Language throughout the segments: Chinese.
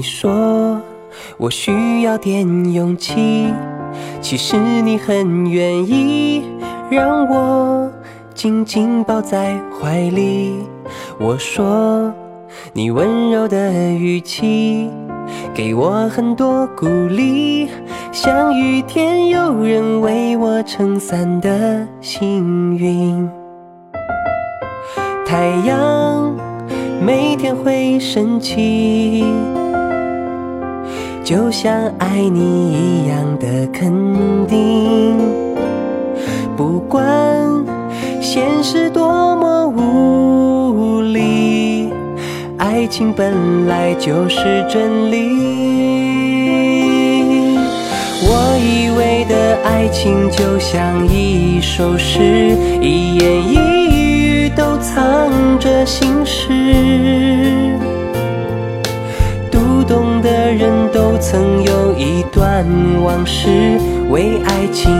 你说我需要点勇气，其实你很愿意让我紧紧抱在怀里。我说你温柔的语气给我很多鼓励，像雨天有人为我撑伞的幸运。太阳每天会升起。就像爱你一样的肯定，不管现实多么无力，爱情本来就是真理。我以为的爱情就像一首诗，一言一语都藏着心事。曾有一段往事，为爱情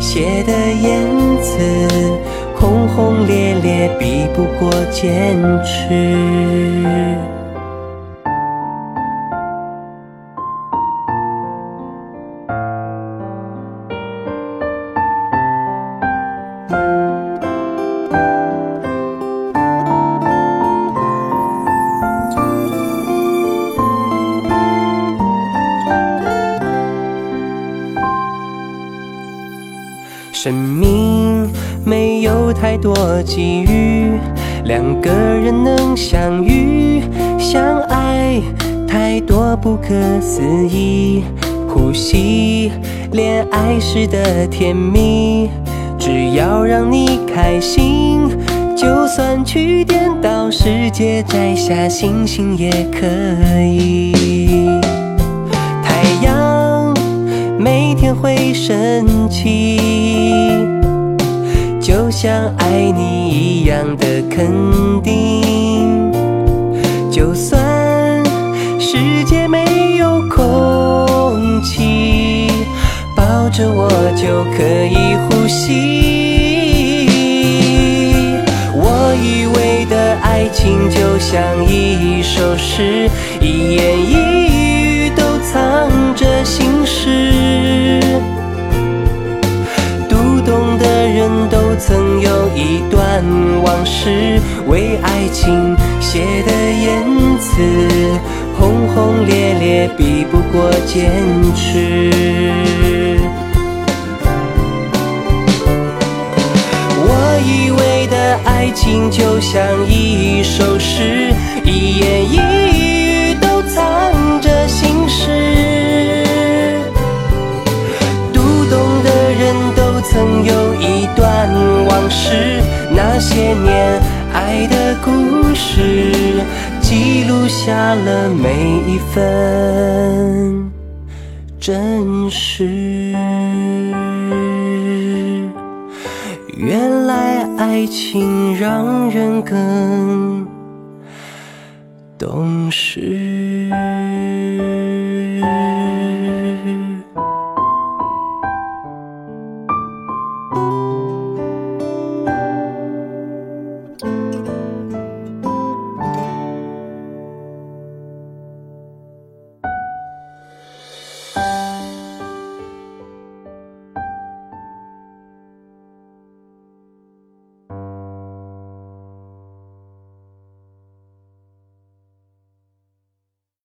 写的言辞，轰轰烈烈比不过坚持。没有太多机遇，两个人能相遇相爱，太多不可思议。呼吸，恋爱时的甜蜜，只要让你开心，就算去颠倒世界，摘下星星也可以。太阳每天会升起，像爱你一样的肯定。就算世界没有空气，抱着我就可以呼吸。我以为的爱情就像一首诗，一言一一段往事，为爱情写的言辞，轰轰烈烈比不过坚持。我以为的爱情就像一首诗，一言一语都藏着心事。读懂的人都曾有段往事，那些年爱的故事，记录下了每一分真实。原来爱情让人更懂事。